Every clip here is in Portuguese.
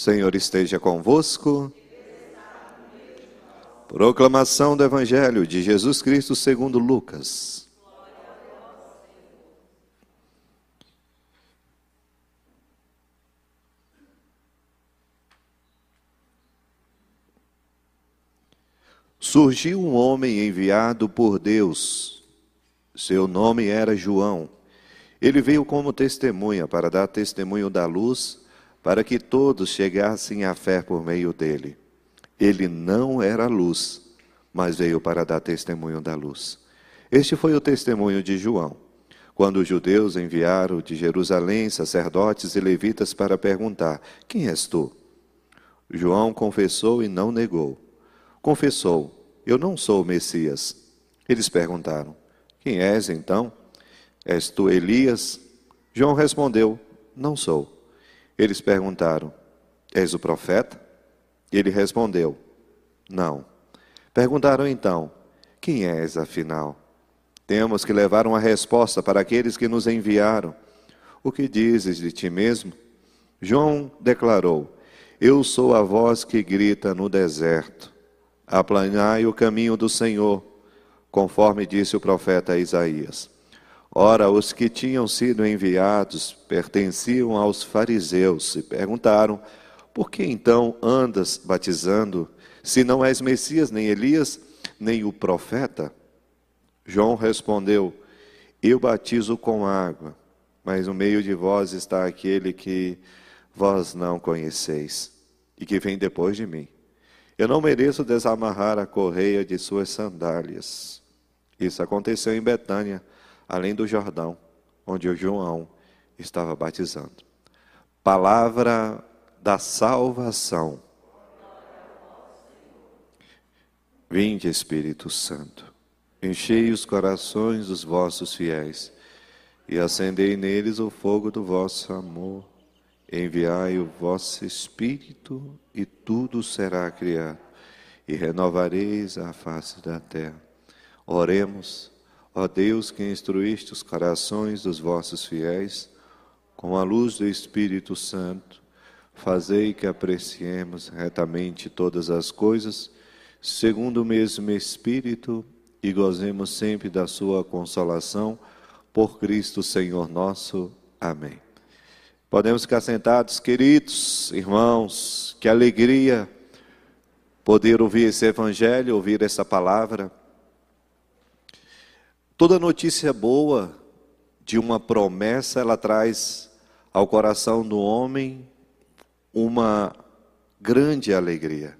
Senhor esteja convosco. Proclamação do Evangelho de Jesus Cristo segundo Lucas. Surgiu um homem enviado por Deus. Seu nome era João. Ele veio como testemunha para dar testemunho da luz para que todos chegassem à fé por meio dele. Ele não era luz, mas veio para dar testemunho da luz. Este foi o testemunho de João, quando os judeus enviaram de Jerusalém sacerdotes e levitas para perguntar: Quem és tu? João confessou e não negou. Confessou: Eu não sou o Messias. Eles perguntaram: Quem és então? És tu Elias? João respondeu: Não sou. Eles perguntaram: És o profeta? Ele respondeu: Não. Perguntaram então: Quem és afinal? Temos que levar uma resposta para aqueles que nos enviaram. O que dizes de ti mesmo? João declarou: Eu sou a voz que grita no deserto. Aplanai o caminho do Senhor, conforme disse o profeta Isaías. Ora, os que tinham sido enviados pertenciam aos fariseus e perguntaram: Por que então andas batizando, se não és Messias, nem Elias, nem o profeta? João respondeu: Eu batizo com água, mas no meio de vós está aquele que vós não conheceis e que vem depois de mim. Eu não mereço desamarrar a correia de suas sandálias. Isso aconteceu em Betânia além do Jordão, onde o João estava batizando. Palavra da salvação. Vinde, Espírito Santo, enchei os corações dos vossos fiéis e acendei neles o fogo do vosso amor. Enviai o vosso Espírito e tudo será criado, e renovareis a face da terra. Oremos. Ó Deus, que instruíste os corações dos vossos fiéis, com a luz do Espírito Santo, fazei que apreciemos retamente todas as coisas, segundo o mesmo Espírito, e gozemos sempre da sua consolação, por Cristo Senhor nosso. Amém. Podemos ficar sentados, queridos irmãos, que alegria poder ouvir esse evangelho, ouvir essa palavra. Toda notícia boa de uma promessa, ela traz ao coração do homem uma grande alegria.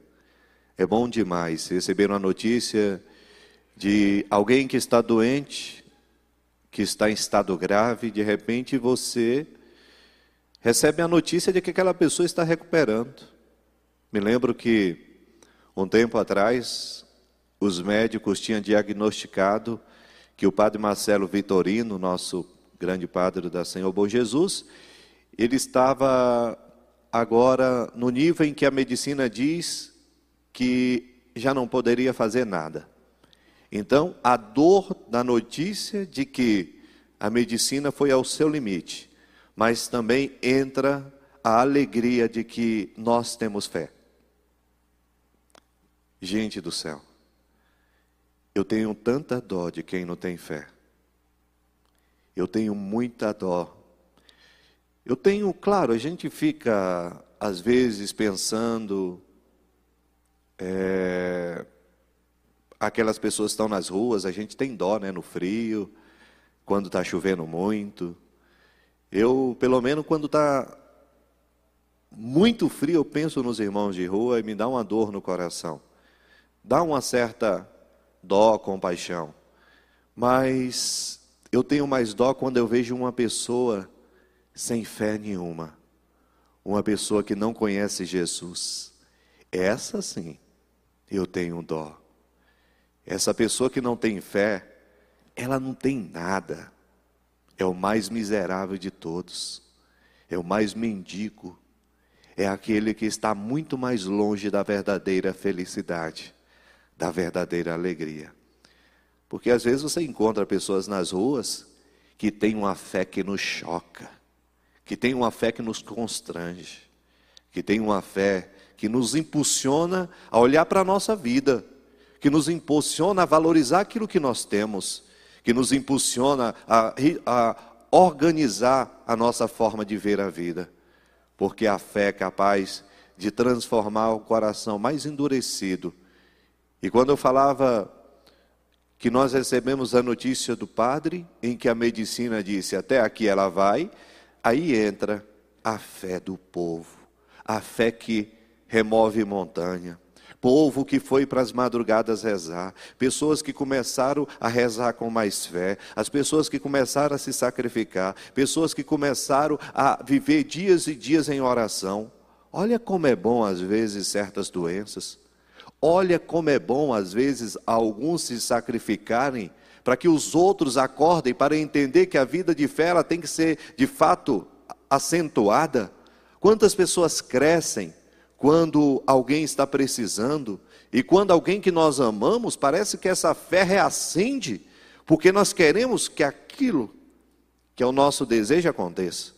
É bom demais receber uma notícia de alguém que está doente, que está em estado grave, de repente você recebe a notícia de que aquela pessoa está recuperando. Me lembro que um tempo atrás os médicos tinham diagnosticado que o padre Marcelo Vitorino, nosso grande padre da Senhor Bom Jesus, ele estava agora no nível em que a medicina diz que já não poderia fazer nada. Então, a dor da notícia de que a medicina foi ao seu limite, mas também entra a alegria de que nós temos fé. Gente do céu, eu tenho tanta dó de quem não tem fé. Eu tenho muita dó. Eu tenho, claro, a gente fica às vezes pensando, é, aquelas pessoas estão nas ruas, a gente tem dó, né, no frio, quando está chovendo muito. Eu, pelo menos, quando está muito frio, eu penso nos irmãos de rua e me dá uma dor no coração. Dá uma certa dó, compaixão. Mas eu tenho mais dó quando eu vejo uma pessoa sem fé nenhuma, uma pessoa que não conhece Jesus. Essa sim, eu tenho dó. Essa pessoa que não tem fé, ela não tem nada. É o mais miserável de todos. É o mais mendigo. É aquele que está muito mais longe da verdadeira felicidade da verdadeira alegria. Porque às vezes você encontra pessoas nas ruas que têm uma fé que nos choca, que têm uma fé que nos constrange, que tem uma fé que nos impulsiona a olhar para a nossa vida, que nos impulsiona a valorizar aquilo que nós temos, que nos impulsiona a, a organizar a nossa forma de ver a vida, porque a fé é capaz de transformar o coração mais endurecido. E quando eu falava que nós recebemos a notícia do padre, em que a medicina disse até aqui ela vai, aí entra a fé do povo, a fé que remove montanha. Povo que foi para as madrugadas rezar, pessoas que começaram a rezar com mais fé, as pessoas que começaram a se sacrificar, pessoas que começaram a viver dias e dias em oração. Olha como é bom às vezes certas doenças. Olha como é bom às vezes alguns se sacrificarem para que os outros acordem para entender que a vida de fé ela tem que ser de fato acentuada. Quantas pessoas crescem quando alguém está precisando, e quando alguém que nós amamos, parece que essa fé reacende, porque nós queremos que aquilo que é o nosso desejo aconteça.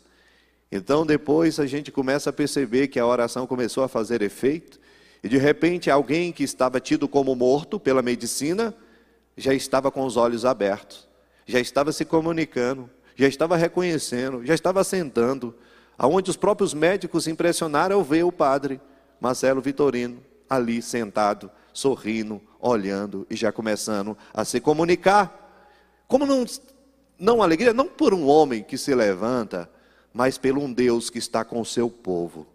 Então depois a gente começa a perceber que a oração começou a fazer efeito, e de repente alguém que estava tido como morto pela medicina, já estava com os olhos abertos, já estava se comunicando, já estava reconhecendo, já estava sentando, aonde os próprios médicos impressionaram ao ver o padre Marcelo Vitorino ali sentado, sorrindo, olhando e já começando a se comunicar. Como não, não alegria, não por um homem que se levanta, mas pelo um Deus que está com o seu povo.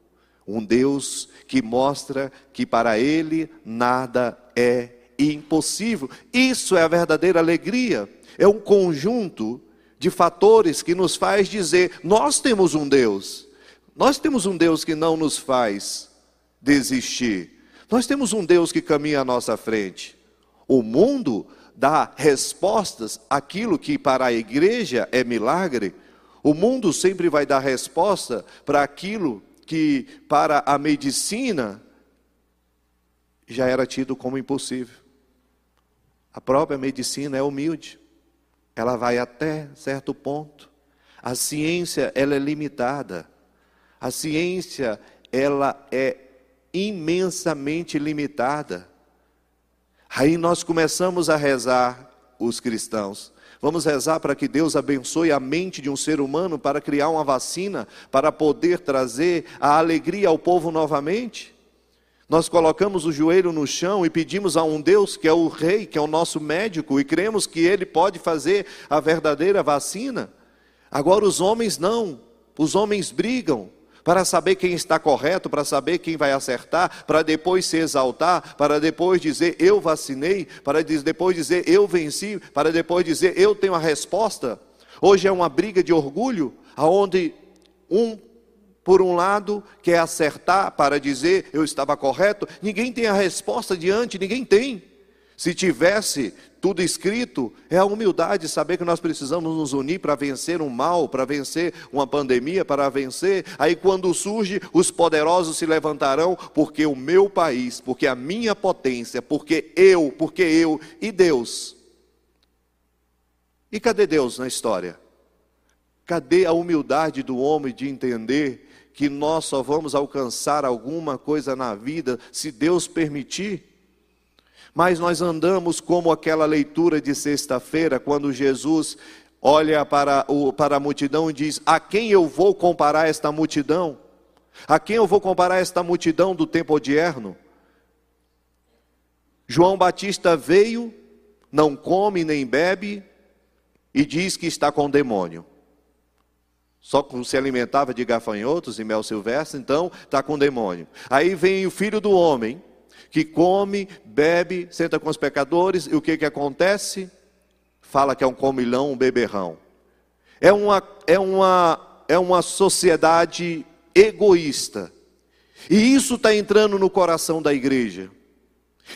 Um Deus que mostra que para ele nada é impossível. Isso é a verdadeira alegria. É um conjunto de fatores que nos faz dizer: nós temos um Deus. Nós temos um Deus que não nos faz desistir. Nós temos um Deus que caminha à nossa frente. O mundo dá respostas àquilo que para a igreja é milagre. O mundo sempre vai dar resposta para aquilo que para a medicina já era tido como impossível. A própria medicina é humilde. Ela vai até certo ponto. A ciência, ela é limitada. A ciência, ela é imensamente limitada. Aí nós começamos a rezar, os cristãos. Vamos rezar para que Deus abençoe a mente de um ser humano para criar uma vacina, para poder trazer a alegria ao povo novamente. Nós colocamos o joelho no chão e pedimos a um Deus que é o Rei, que é o nosso médico, e cremos que Ele pode fazer a verdadeira vacina. Agora, os homens não, os homens brigam, para saber quem está correto, para saber quem vai acertar, para depois se exaltar, para depois dizer eu vacinei, para depois dizer eu venci, para depois dizer eu tenho a resposta. Hoje é uma briga de orgulho, aonde um por um lado quer acertar para dizer eu estava correto, ninguém tem a resposta diante, ninguém tem. Se tivesse tudo escrito, é a humildade, saber que nós precisamos nos unir para vencer um mal, para vencer uma pandemia, para vencer. Aí quando surge, os poderosos se levantarão, porque o meu país, porque a minha potência, porque eu, porque eu e Deus. E cadê Deus na história? Cadê a humildade do homem de entender que nós só vamos alcançar alguma coisa na vida se Deus permitir? Mas nós andamos como aquela leitura de sexta-feira, quando Jesus olha para, o, para a multidão e diz: A quem eu vou comparar esta multidão? A quem eu vou comparar esta multidão do tempo odierno? João Batista veio, não come nem bebe, e diz que está com demônio. Só se alimentava de gafanhotos e mel silvestre, então está com demônio. Aí vem o filho do homem, que come, bebe, senta com os pecadores, e o que, que acontece? Fala que é um comilão, um beberrão. É uma, é uma, é uma sociedade egoísta. E isso está entrando no coração da igreja.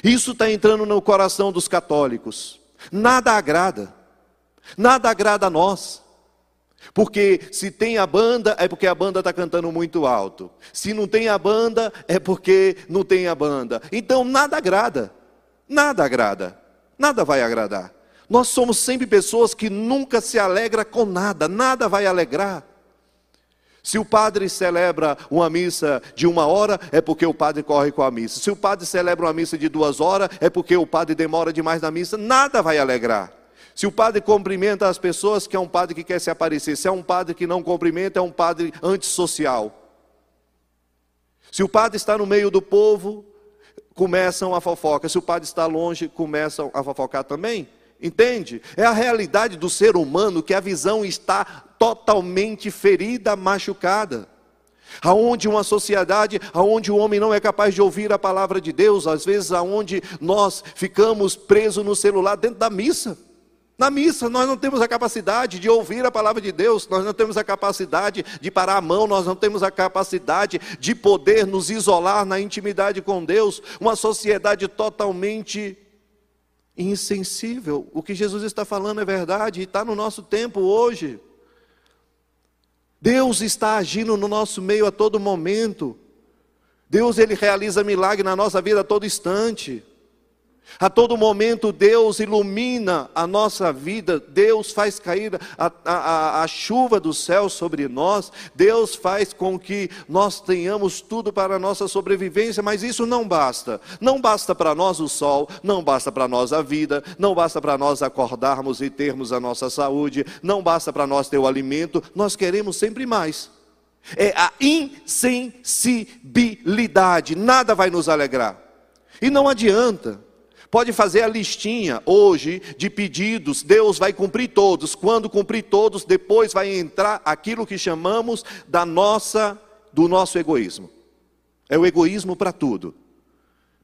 Isso está entrando no coração dos católicos. Nada agrada. Nada agrada a nós. Porque se tem a banda, é porque a banda está cantando muito alto. Se não tem a banda, é porque não tem a banda. Então nada agrada. Nada agrada. Nada vai agradar. Nós somos sempre pessoas que nunca se alegra com nada, nada vai alegrar. Se o padre celebra uma missa de uma hora, é porque o padre corre com a missa. Se o padre celebra uma missa de duas horas, é porque o padre demora demais na missa. Nada vai alegrar. Se o padre cumprimenta as pessoas, que é um padre que quer se aparecer. Se é um padre que não cumprimenta, é um padre antissocial. Se o padre está no meio do povo, começam a fofoca. Se o padre está longe, começam a fofocar também. Entende? É a realidade do ser humano que a visão está totalmente ferida, machucada. Aonde uma sociedade, aonde o homem não é capaz de ouvir a palavra de Deus, às vezes aonde nós ficamos presos no celular dentro da missa. Na missa, nós não temos a capacidade de ouvir a palavra de Deus, nós não temos a capacidade de parar a mão, nós não temos a capacidade de poder nos isolar na intimidade com Deus. Uma sociedade totalmente insensível. O que Jesus está falando é verdade e está no nosso tempo hoje. Deus está agindo no nosso meio a todo momento. Deus ele realiza milagre na nossa vida a todo instante. A todo momento Deus ilumina a nossa vida, Deus faz cair a, a, a, chuva do céu sobre nós, Deus faz com que nós tenhamos tudo para a nossa sobrevivência, mas isso não basta. Não basta para nós o sol, não basta para nós a vida, não basta para nós acordarmos e termos a nossa saúde, não basta para nós ter o alimento, nós queremos sempre mais. É a insensibilidade, nada vai nos alegrar. E não adianta. Pode fazer a listinha hoje de pedidos, Deus vai cumprir todos. Quando cumprir todos, depois vai entrar aquilo que chamamos da nossa do nosso egoísmo. É o egoísmo para tudo.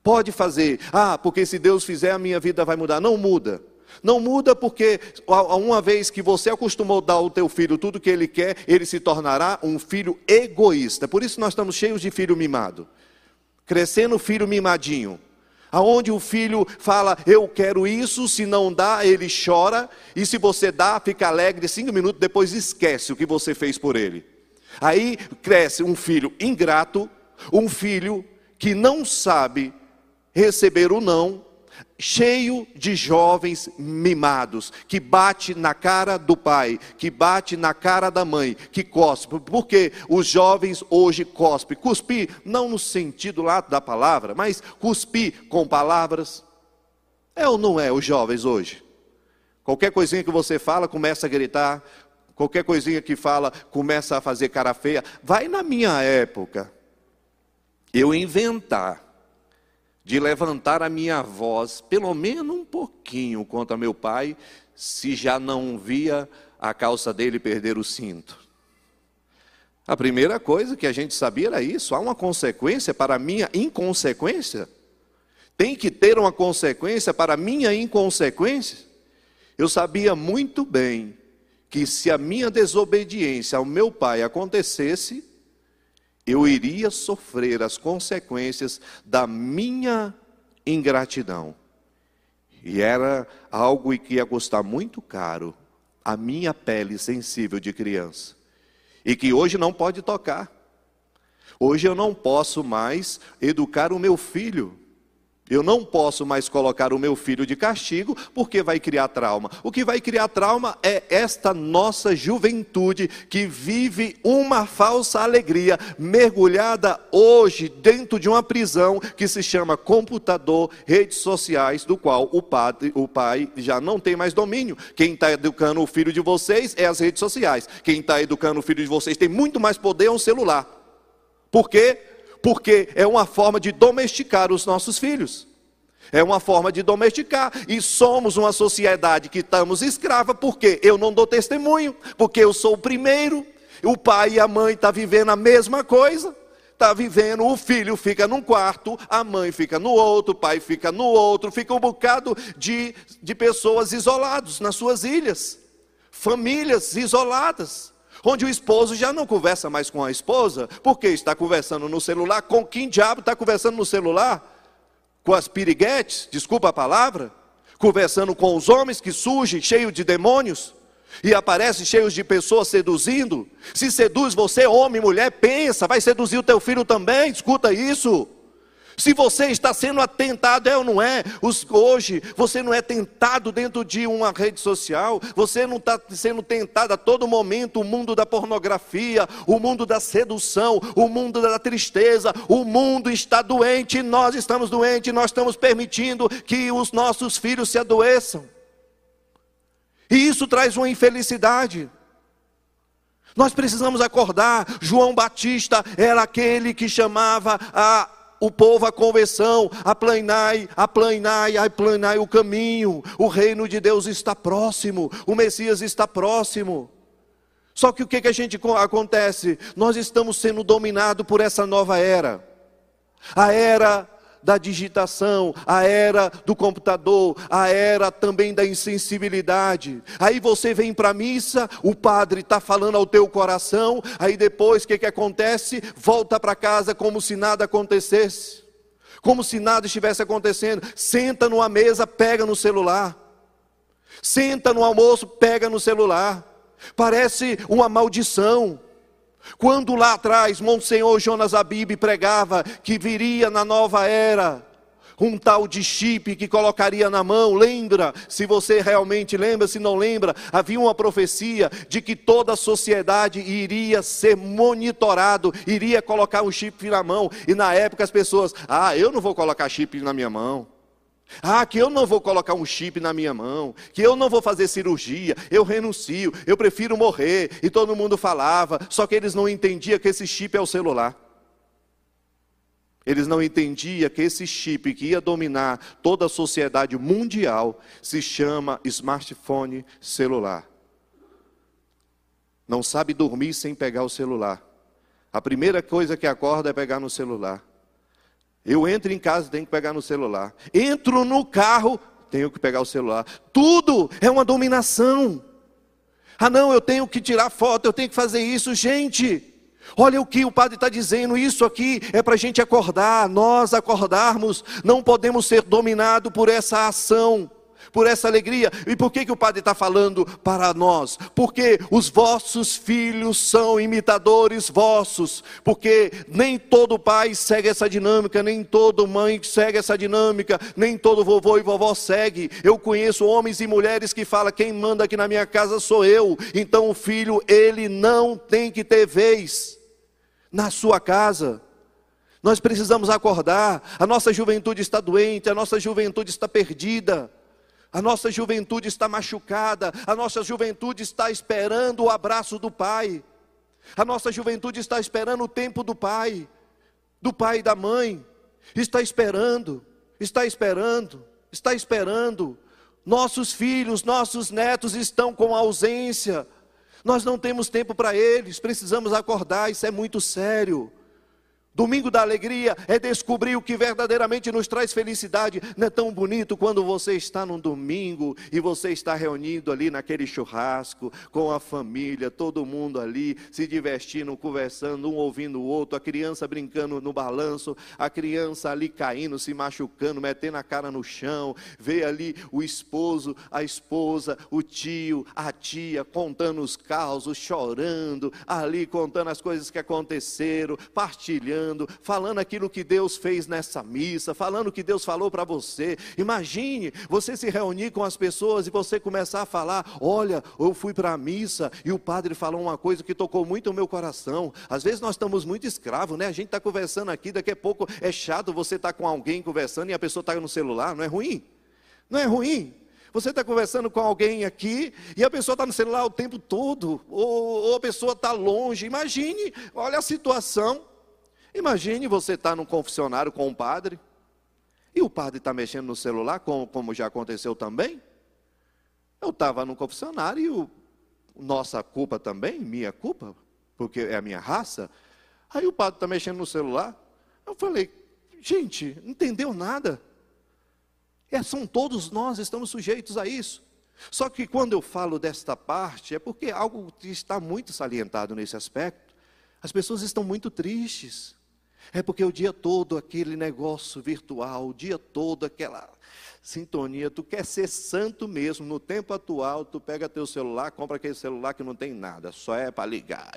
Pode fazer, ah, porque se Deus fizer a minha vida vai mudar. Não muda. Não muda porque uma vez que você acostumou a dar ao teu filho tudo que ele quer, ele se tornará um filho egoísta. Por isso nós estamos cheios de filho mimado. Crescendo filho mimadinho aonde o filho fala, eu quero isso, se não dá, ele chora, e se você dá, fica alegre, cinco minutos depois esquece o que você fez por ele. Aí cresce um filho ingrato, um filho que não sabe receber o não, cheio de jovens mimados, que bate na cara do pai, que bate na cara da mãe, que cospe, porque os jovens hoje cospem. Cuspir, não no sentido lá da palavra, mas cuspir com palavras. É ou não é os jovens hoje? Qualquer coisinha que você fala, começa a gritar, qualquer coisinha que fala, começa a fazer cara feia. Vai na minha época, eu inventar de levantar a minha voz, pelo menos um pouquinho, contra meu pai, se já não via a calça dele perder o cinto. A primeira coisa que a gente sabia era isso: há uma consequência para a minha inconsequência? Tem que ter uma consequência para a minha inconsequência? Eu sabia muito bem que se a minha desobediência ao meu pai acontecesse, eu iria sofrer as consequências da minha ingratidão. E era algo que ia custar muito caro a minha pele sensível de criança. E que hoje não pode tocar. Hoje eu não posso mais educar o meu filho eu não posso mais colocar o meu filho de castigo, porque vai criar trauma. O que vai criar trauma é esta nossa juventude que vive uma falsa alegria, mergulhada hoje dentro de uma prisão que se chama computador, redes sociais, do qual o, padre, o pai já não tem mais domínio. Quem está educando o filho de vocês é as redes sociais. Quem está educando o filho de vocês tem muito mais poder é um celular. Por quê? Porque é uma forma de domesticar os nossos filhos. É uma forma de domesticar. E somos uma sociedade que estamos escrava, porque eu não dou testemunho, porque eu sou o primeiro. O pai e a mãe estão tá vivendo a mesma coisa. Está vivendo, o filho fica num quarto, a mãe fica no outro, o pai fica no outro, fica um bocado de, de pessoas isolados nas suas ilhas, famílias isoladas onde o esposo já não conversa mais com a esposa, porque está conversando no celular. Com quem diabo está conversando no celular? Com as piriguetes, desculpa a palavra? Conversando com os homens que surgem cheios de demônios e aparecem cheios de pessoas seduzindo. Se seduz você, homem, mulher, pensa, vai seduzir o teu filho também, escuta isso. Se você está sendo atentado, é ou não é? Hoje, você não é tentado dentro de uma rede social, você não está sendo tentado a todo momento o mundo da pornografia, o mundo da sedução, o mundo da tristeza. O mundo está doente, nós estamos doentes, nós estamos permitindo que os nossos filhos se adoeçam. E isso traz uma infelicidade. Nós precisamos acordar. João Batista era aquele que chamava a o povo à conversão, aplanai, aplanai, aplanai o caminho. O reino de Deus está próximo, o Messias está próximo. Só que o que, que a gente acontece? Nós estamos sendo dominados por essa nova era. A era da digitação, a era do computador, a era também da insensibilidade. Aí você vem para a missa, o padre está falando ao teu coração, aí depois o que, que acontece? Volta para casa como se nada acontecesse, como se nada estivesse acontecendo. Senta numa mesa, pega no celular. Senta no almoço, pega no celular. Parece uma maldição. Quando lá atrás Monsenhor Jonas Abib pregava que viria na nova era um tal de chip que colocaria na mão, lembra? Se você realmente lembra, se não lembra, havia uma profecia de que toda a sociedade iria ser monitorado, iria colocar um chip na mão, e na época as pessoas, ah, eu não vou colocar chip na minha mão. Ah, que eu não vou colocar um chip na minha mão, que eu não vou fazer cirurgia, eu renuncio, eu prefiro morrer. E todo mundo falava, só que eles não entendiam que esse chip é o celular. Eles não entendiam que esse chip que ia dominar toda a sociedade mundial se chama smartphone celular. Não sabe dormir sem pegar o celular. A primeira coisa que acorda é pegar no celular. Eu entro em casa, tenho que pegar no celular. Entro no carro, tenho que pegar o celular. Tudo é uma dominação. Ah, não, eu tenho que tirar foto, eu tenho que fazer isso. Gente, olha o que o padre está dizendo. Isso aqui é para a gente acordar. Nós acordarmos, não podemos ser dominados por essa ação por essa alegria. E por que, que o Padre está falando para nós? Porque os vossos filhos são imitadores vossos. Porque nem todo pai segue essa dinâmica, nem toda mãe segue essa dinâmica, nem todo vovô e vovó segue. Eu conheço homens e mulheres que falam: quem manda aqui na minha casa sou eu. Então o filho, ele não tem que ter vez na sua casa. Nós precisamos acordar. A nossa juventude está doente, a nossa juventude está perdida. A nossa juventude está machucada, a nossa juventude está esperando o abraço do Pai, a nossa juventude está esperando o tempo do Pai, do Pai e da mãe, está esperando, está esperando, está esperando. Nossos filhos, nossos netos estão com ausência, nós não temos tempo para eles, precisamos acordar, isso é muito sério. Domingo da alegria é descobrir o que verdadeiramente nos traz felicidade. Não é tão bonito quando você está num domingo e você está reunido ali naquele churrasco com a família, todo mundo ali se divertindo, conversando, um ouvindo o outro, a criança brincando no balanço, a criança ali caindo, se machucando, metendo a cara no chão, vê ali o esposo, a esposa, o tio, a tia contando os causos, chorando, ali contando as coisas que aconteceram, partilhando falando, aquilo que Deus fez nessa missa, falando o que Deus falou para você. Imagine você se reunir com as pessoas e você começar a falar: Olha, eu fui para a missa e o padre falou uma coisa que tocou muito o meu coração. Às vezes nós estamos muito escravos, né? A gente está conversando aqui, daqui a pouco é chato você estar tá com alguém conversando e a pessoa está no celular, não é ruim? Não é ruim? Você está conversando com alguém aqui e a pessoa está no celular o tempo todo, ou, ou a pessoa está longe. Imagine, olha a situação. Imagine você estar tá num confessionário com um padre e o padre está mexendo no celular, como, como já aconteceu também. Eu estava no confessionário e o, nossa culpa também, minha culpa, porque é a minha raça. Aí o padre está mexendo no celular. Eu falei, gente, não entendeu nada. É, são todos nós, estamos sujeitos a isso. Só que quando eu falo desta parte, é porque algo está muito salientado nesse aspecto. As pessoas estão muito tristes. É porque o dia todo aquele negócio virtual, o dia todo aquela sintonia, tu quer ser santo mesmo, no tempo atual, tu pega teu celular, compra aquele celular que não tem nada, só é para ligar.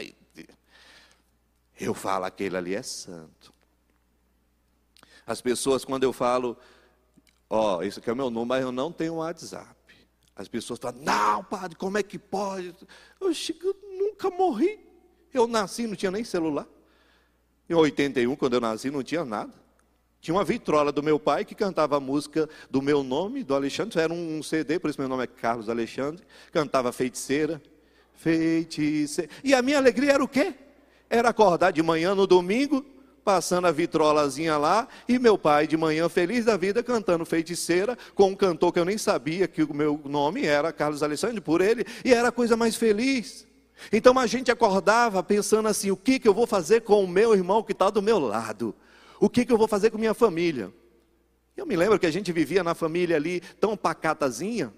Eu falo, aquele ali é santo. As pessoas, quando eu falo, ó, oh, esse aqui é o meu número, mas eu não tenho WhatsApp. As pessoas falam, não, padre, como é que pode? Eu, eu nunca morri. Eu nasci, não tinha nem celular. Em 81, quando eu nasci, não tinha nada. Tinha uma vitrola do meu pai que cantava a música do meu nome, do Alexandre. Era um CD, por isso meu nome é Carlos Alexandre. Cantava feiticeira. Feiticeira. E a minha alegria era o quê? Era acordar de manhã no domingo, passando a vitrolazinha lá, e meu pai de manhã feliz da vida cantando feiticeira com um cantor que eu nem sabia que o meu nome era Carlos Alexandre por ele, e era a coisa mais feliz. Então a gente acordava pensando assim: o que, que eu vou fazer com o meu irmão que está do meu lado? O que, que eu vou fazer com minha família? Eu me lembro que a gente vivia na família ali tão pacatazinha,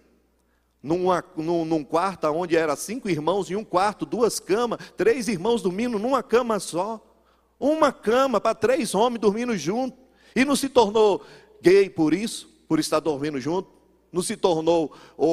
numa, num, num quarto onde era cinco irmãos em um quarto, duas camas, três irmãos dormindo numa cama só. Uma cama para três homens dormindo junto. E não se tornou gay por isso, por estar dormindo junto. Não se tornou ou,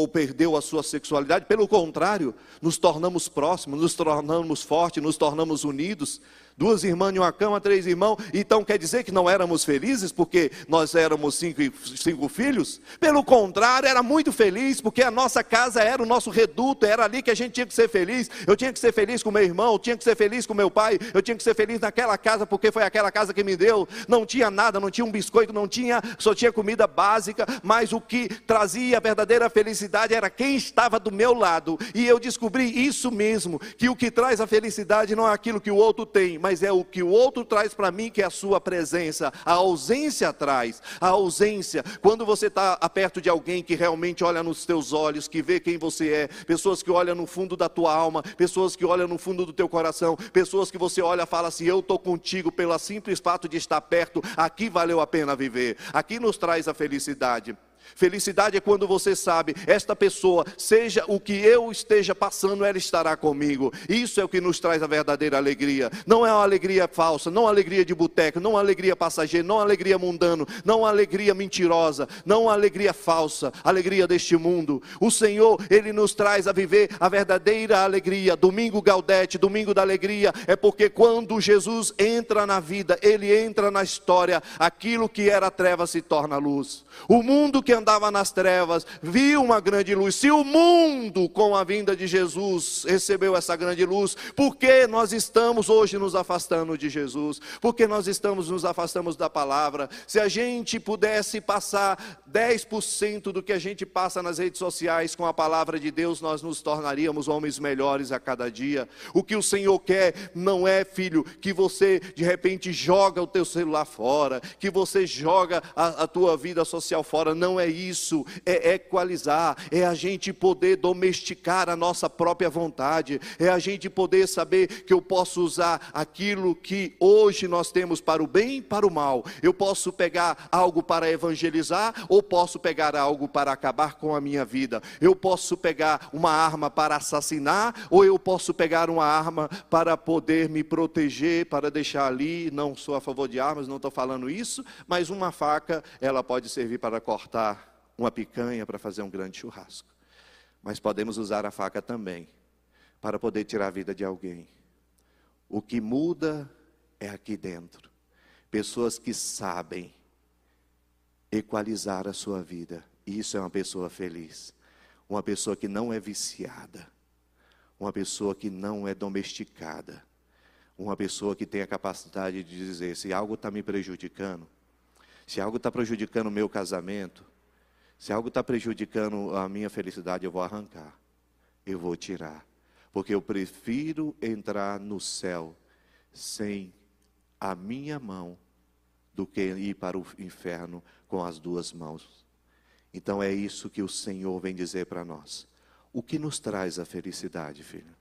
ou perdeu a sua sexualidade. Pelo contrário, nos tornamos próximos, nos tornamos fortes, nos tornamos unidos duas irmãs em uma cama, três irmãos, então quer dizer que não éramos felizes porque nós éramos cinco, cinco filhos? Pelo contrário, era muito feliz porque a nossa casa era o nosso reduto, era ali que a gente tinha que ser feliz. Eu tinha que ser feliz com meu irmão, eu tinha que ser feliz com meu pai, eu tinha que ser feliz naquela casa porque foi aquela casa que me deu. Não tinha nada, não tinha um biscoito, não tinha, só tinha comida básica, mas o que trazia a verdadeira felicidade era quem estava do meu lado. E eu descobri isso mesmo, que o que traz a felicidade não é aquilo que o outro tem, mas mas é o que o outro traz para mim, que é a sua presença. A ausência traz, a ausência. Quando você está perto de alguém que realmente olha nos teus olhos, que vê quem você é, pessoas que olham no fundo da tua alma, pessoas que olham no fundo do teu coração, pessoas que você olha e fala assim: Eu estou contigo pelo simples fato de estar perto, aqui valeu a pena viver, aqui nos traz a felicidade. Felicidade é quando você sabe, esta pessoa, seja o que eu esteja passando, ela estará comigo. Isso é o que nos traz a verdadeira alegria. Não é uma alegria falsa, não uma alegria de boteco, não uma alegria passageira, não uma alegria mundano, não uma alegria mentirosa, não uma alegria falsa, alegria deste mundo. O Senhor, Ele nos traz a viver a verdadeira alegria. Domingo Gaudete, domingo da alegria, é porque quando Jesus entra na vida, Ele entra na história, aquilo que era treva se torna luz. O mundo que andava nas trevas viu uma grande luz. Se o mundo, com a vinda de Jesus, recebeu essa grande luz, por que nós estamos hoje nos afastando de Jesus? Por que nós estamos nos afastamos da palavra? Se a gente pudesse passar 10% do que a gente passa nas redes sociais com a palavra de Deus, nós nos tornaríamos homens melhores a cada dia. O que o Senhor quer não é, filho, que você de repente joga o teu celular fora, que você joga a, a tua vida social fora, não é isso, é equalizar, é a gente poder domesticar a nossa própria vontade, é a gente poder saber que eu posso usar aquilo que hoje nós temos para o bem e para o mal. Eu posso pegar algo para evangelizar ou posso pegar algo para acabar com a minha vida. Eu posso pegar uma arma para assassinar, ou eu posso pegar uma arma para poder me proteger, para deixar ali. Não sou a favor de armas, não estou falando isso, mas uma faca, ela pode servir para cortar uma picanha, para fazer um grande churrasco. Mas podemos usar a faca também para poder tirar a vida de alguém. O que muda é aqui dentro. Pessoas que sabem equalizar a sua vida. Isso é uma pessoa feliz. Uma pessoa que não é viciada. Uma pessoa que não é domesticada. Uma pessoa que tem a capacidade de dizer: se algo está me prejudicando, se algo está prejudicando o meu casamento, se algo está prejudicando a minha felicidade, eu vou arrancar, eu vou tirar, porque eu prefiro entrar no céu sem a minha mão do que ir para o inferno com as duas mãos. Então é isso que o Senhor vem dizer para nós. O que nos traz a felicidade, filho?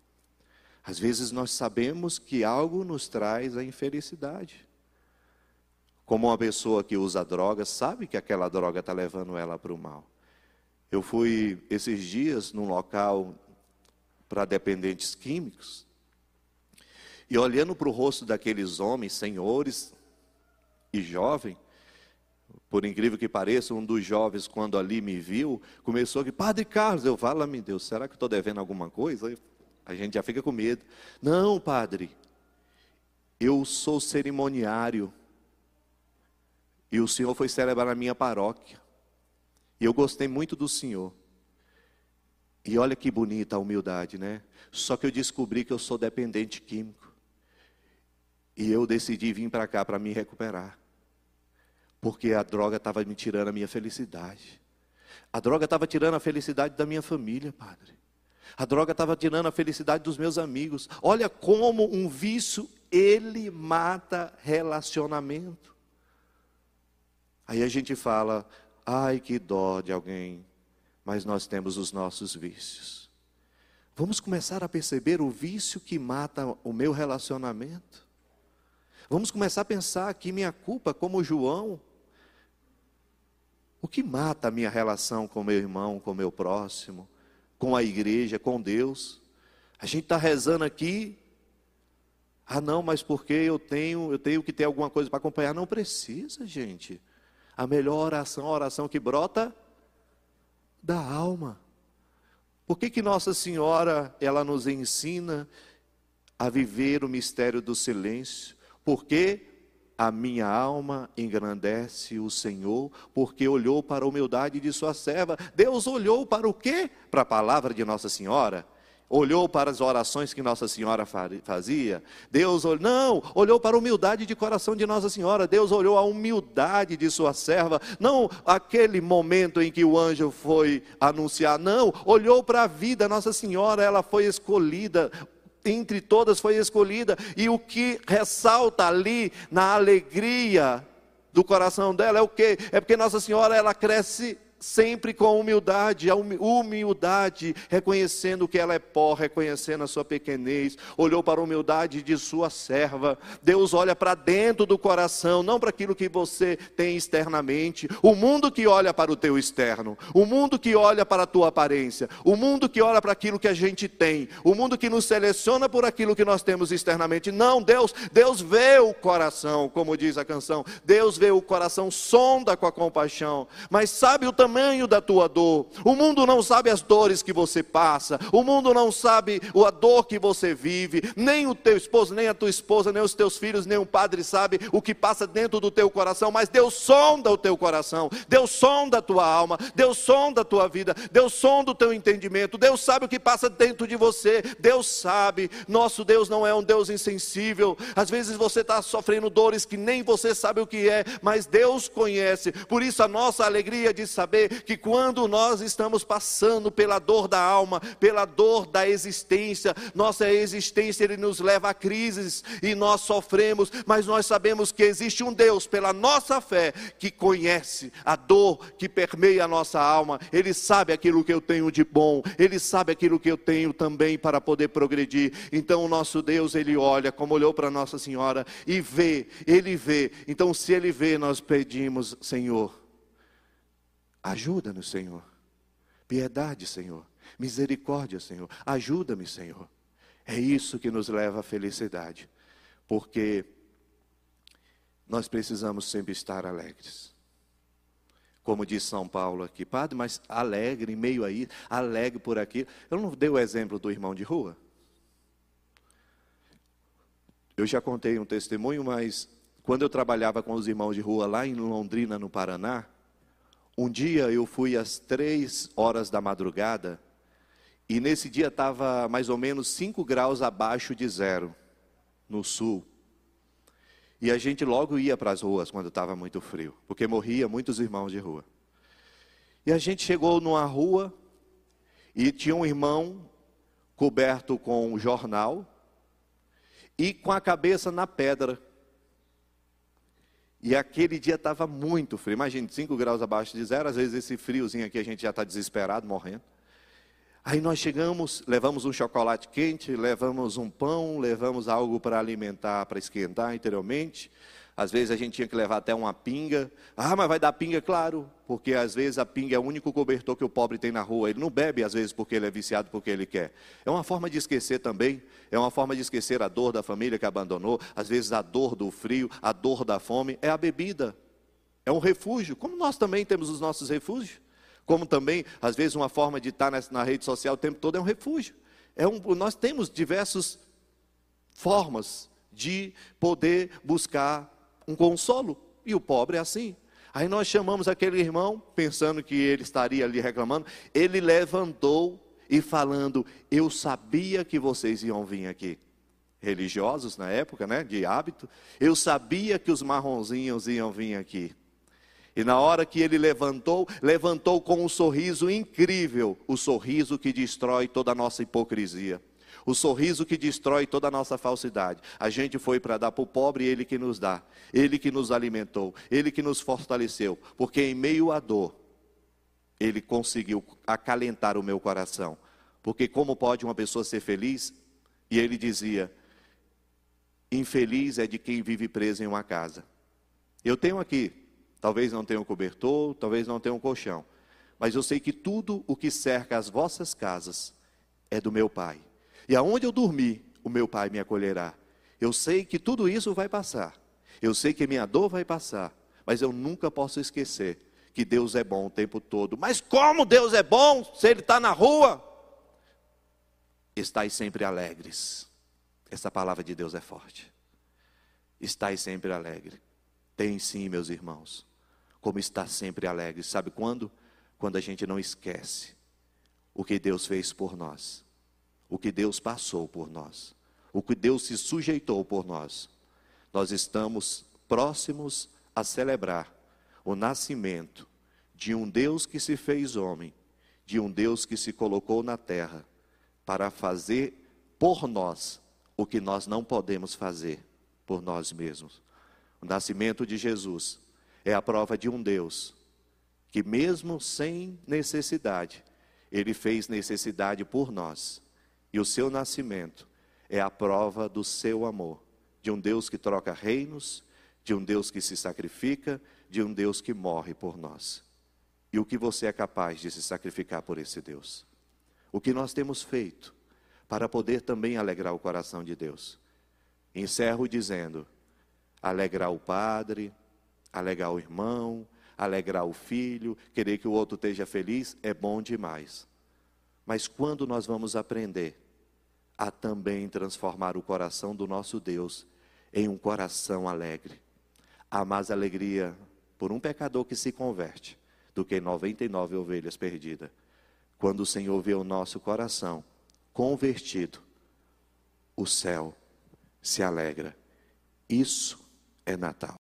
Às vezes nós sabemos que algo nos traz a infelicidade. Como uma pessoa que usa droga sabe que aquela droga está levando ela para o mal. Eu fui esses dias num local para dependentes químicos e olhando para o rosto daqueles homens, senhores, e jovem, por incrível que pareça, um dos jovens, quando ali me viu, começou a Padre Carlos, eu falo, meu Deus, será que estou devendo alguma coisa? A gente já fica com medo. Não, padre, eu sou cerimoniário. E o senhor foi celebrar na minha paróquia. E eu gostei muito do senhor. E olha que bonita a humildade, né? Só que eu descobri que eu sou dependente químico. E eu decidi vir para cá para me recuperar. Porque a droga estava me tirando a minha felicidade. A droga estava tirando a felicidade da minha família, padre. A droga estava tirando a felicidade dos meus amigos. Olha como um vício, ele mata relacionamento. Aí a gente fala, ai que dó de alguém, mas nós temos os nossos vícios. Vamos começar a perceber o vício que mata o meu relacionamento. Vamos começar a pensar que minha culpa, como João, o que mata a minha relação com meu irmão, com meu próximo, com a igreja, com Deus. A gente está rezando aqui. Ah, não, mas porque eu tenho, eu tenho que ter alguma coisa para acompanhar? Não precisa, gente. A melhor oração, a oração que brota da alma. Por que, que Nossa Senhora, ela nos ensina a viver o mistério do silêncio? Porque a minha alma engrandece o Senhor, porque olhou para a humildade de sua serva. Deus olhou para o quê? Para a palavra de Nossa Senhora. Olhou para as orações que Nossa Senhora fazia. Deus olhou, não, olhou para a humildade de coração de Nossa Senhora. Deus olhou a humildade de sua serva. Não aquele momento em que o anjo foi anunciar, não, olhou para a vida. Nossa Senhora, ela foi escolhida entre todas foi escolhida, e o que ressalta ali na alegria do coração dela é o que? É porque Nossa Senhora ela cresce sempre com humildade, a humildade, reconhecendo que ela é pó, reconhecendo a sua pequenez, olhou para a humildade de sua serva. Deus olha para dentro do coração, não para aquilo que você tem externamente. O mundo que olha para o teu externo, o mundo que olha para a tua aparência, o mundo que olha para aquilo que a gente tem, o mundo que nos seleciona por aquilo que nós temos externamente. Não, Deus, Deus vê o coração, como diz a canção. Deus vê o coração, sonda com a compaixão, mas sabe o tamanho tamanho da tua dor. O mundo não sabe as dores que você passa. O mundo não sabe a dor que você vive. Nem o teu esposo, nem a tua esposa, nem os teus filhos, nem o padre sabe o que passa dentro do teu coração. Mas Deus sonda o teu coração. Deus sonda a tua alma. Deus sonda a tua vida. Deus sonda o teu entendimento. Deus sabe o que passa dentro de você. Deus sabe. Nosso Deus não é um Deus insensível. Às vezes você está sofrendo dores que nem você sabe o que é, mas Deus conhece. Por isso a nossa alegria de saber saber que quando nós estamos passando pela dor da alma, pela dor da existência, nossa existência ele nos leva a crises e nós sofremos, mas nós sabemos que existe um Deus pela nossa fé que conhece a dor que permeia a nossa alma. Ele sabe aquilo que eu tenho de bom, ele sabe aquilo que eu tenho também para poder progredir. Então o nosso Deus, ele olha como olhou para Nossa Senhora e vê, ele vê. Então se ele vê, nós pedimos, Senhor, Ajuda-nos, Senhor. Piedade, Senhor. Misericórdia, Senhor. Ajuda-me, Senhor. É isso que nos leva à felicidade. Porque nós precisamos sempre estar alegres. Como diz São Paulo aqui, padre, mas alegre meio a isso, alegre por aqui. Eu não dei o exemplo do irmão de rua? Eu já contei um testemunho, mas quando eu trabalhava com os irmãos de rua lá em Londrina, no Paraná, um dia eu fui às três horas da madrugada e nesse dia estava mais ou menos cinco graus abaixo de zero no sul. E a gente logo ia para as ruas quando estava muito frio, porque morria muitos irmãos de rua. E a gente chegou numa rua e tinha um irmão coberto com um jornal e com a cabeça na pedra. E aquele dia estava muito frio. Imagine, 5 graus abaixo de zero. Às vezes esse friozinho aqui a gente já está desesperado, morrendo. Aí nós chegamos, levamos um chocolate quente, levamos um pão, levamos algo para alimentar, para esquentar interiormente. Às vezes a gente tinha que levar até uma pinga. Ah, mas vai dar pinga, claro, porque às vezes a pinga é o único cobertor que o pobre tem na rua. Ele não bebe às vezes porque ele é viciado, porque ele quer. É uma forma de esquecer também. É uma forma de esquecer a dor da família que abandonou. Às vezes a dor do frio, a dor da fome. É a bebida. É um refúgio. Como nós também temos os nossos refúgios. Como também, às vezes, uma forma de estar na rede social o tempo todo é um refúgio. É um, nós temos diversas formas de poder buscar um consolo. E o pobre é assim. Aí nós chamamos aquele irmão, pensando que ele estaria ali reclamando. Ele levantou e falando: Eu sabia que vocês iam vir aqui. Religiosos na época, né? De hábito. Eu sabia que os marronzinhos iam vir aqui. E na hora que ele levantou, levantou com um sorriso incrível o sorriso que destrói toda a nossa hipocrisia. O sorriso que destrói toda a nossa falsidade. A gente foi para dar para o pobre, ele que nos dá. Ele que nos alimentou. Ele que nos fortaleceu. Porque em meio à dor, ele conseguiu acalentar o meu coração. Porque como pode uma pessoa ser feliz? E ele dizia: infeliz é de quem vive preso em uma casa. Eu tenho aqui Talvez não tenham cobertor, talvez não tenham colchão. Mas eu sei que tudo o que cerca as vossas casas é do meu Pai. E aonde eu dormir, o meu Pai me acolherá. Eu sei que tudo isso vai passar. Eu sei que minha dor vai passar. Mas eu nunca posso esquecer que Deus é bom o tempo todo. Mas como Deus é bom se Ele está na rua? Estais sempre alegres. Essa palavra de Deus é forte. Estais sempre alegre. Tem sim, meus irmãos como está sempre alegre. Sabe quando? Quando a gente não esquece o que Deus fez por nós, o que Deus passou por nós, o que Deus se sujeitou por nós. Nós estamos próximos a celebrar o nascimento de um Deus que se fez homem, de um Deus que se colocou na terra para fazer por nós o que nós não podemos fazer por nós mesmos. O nascimento de Jesus é a prova de um Deus que, mesmo sem necessidade, ele fez necessidade por nós. E o seu nascimento é a prova do seu amor, de um Deus que troca reinos, de um Deus que se sacrifica, de um Deus que morre por nós. E o que você é capaz de se sacrificar por esse Deus? O que nós temos feito para poder também alegrar o coração de Deus? Encerro dizendo: alegrar o Padre, Alegrar o irmão, alegrar o filho, querer que o outro esteja feliz, é bom demais. Mas quando nós vamos aprender a também transformar o coração do nosso Deus em um coração alegre? Há mais alegria por um pecador que se converte do que 99 ovelhas perdidas. Quando o Senhor vê o nosso coração convertido, o céu se alegra. Isso é Natal.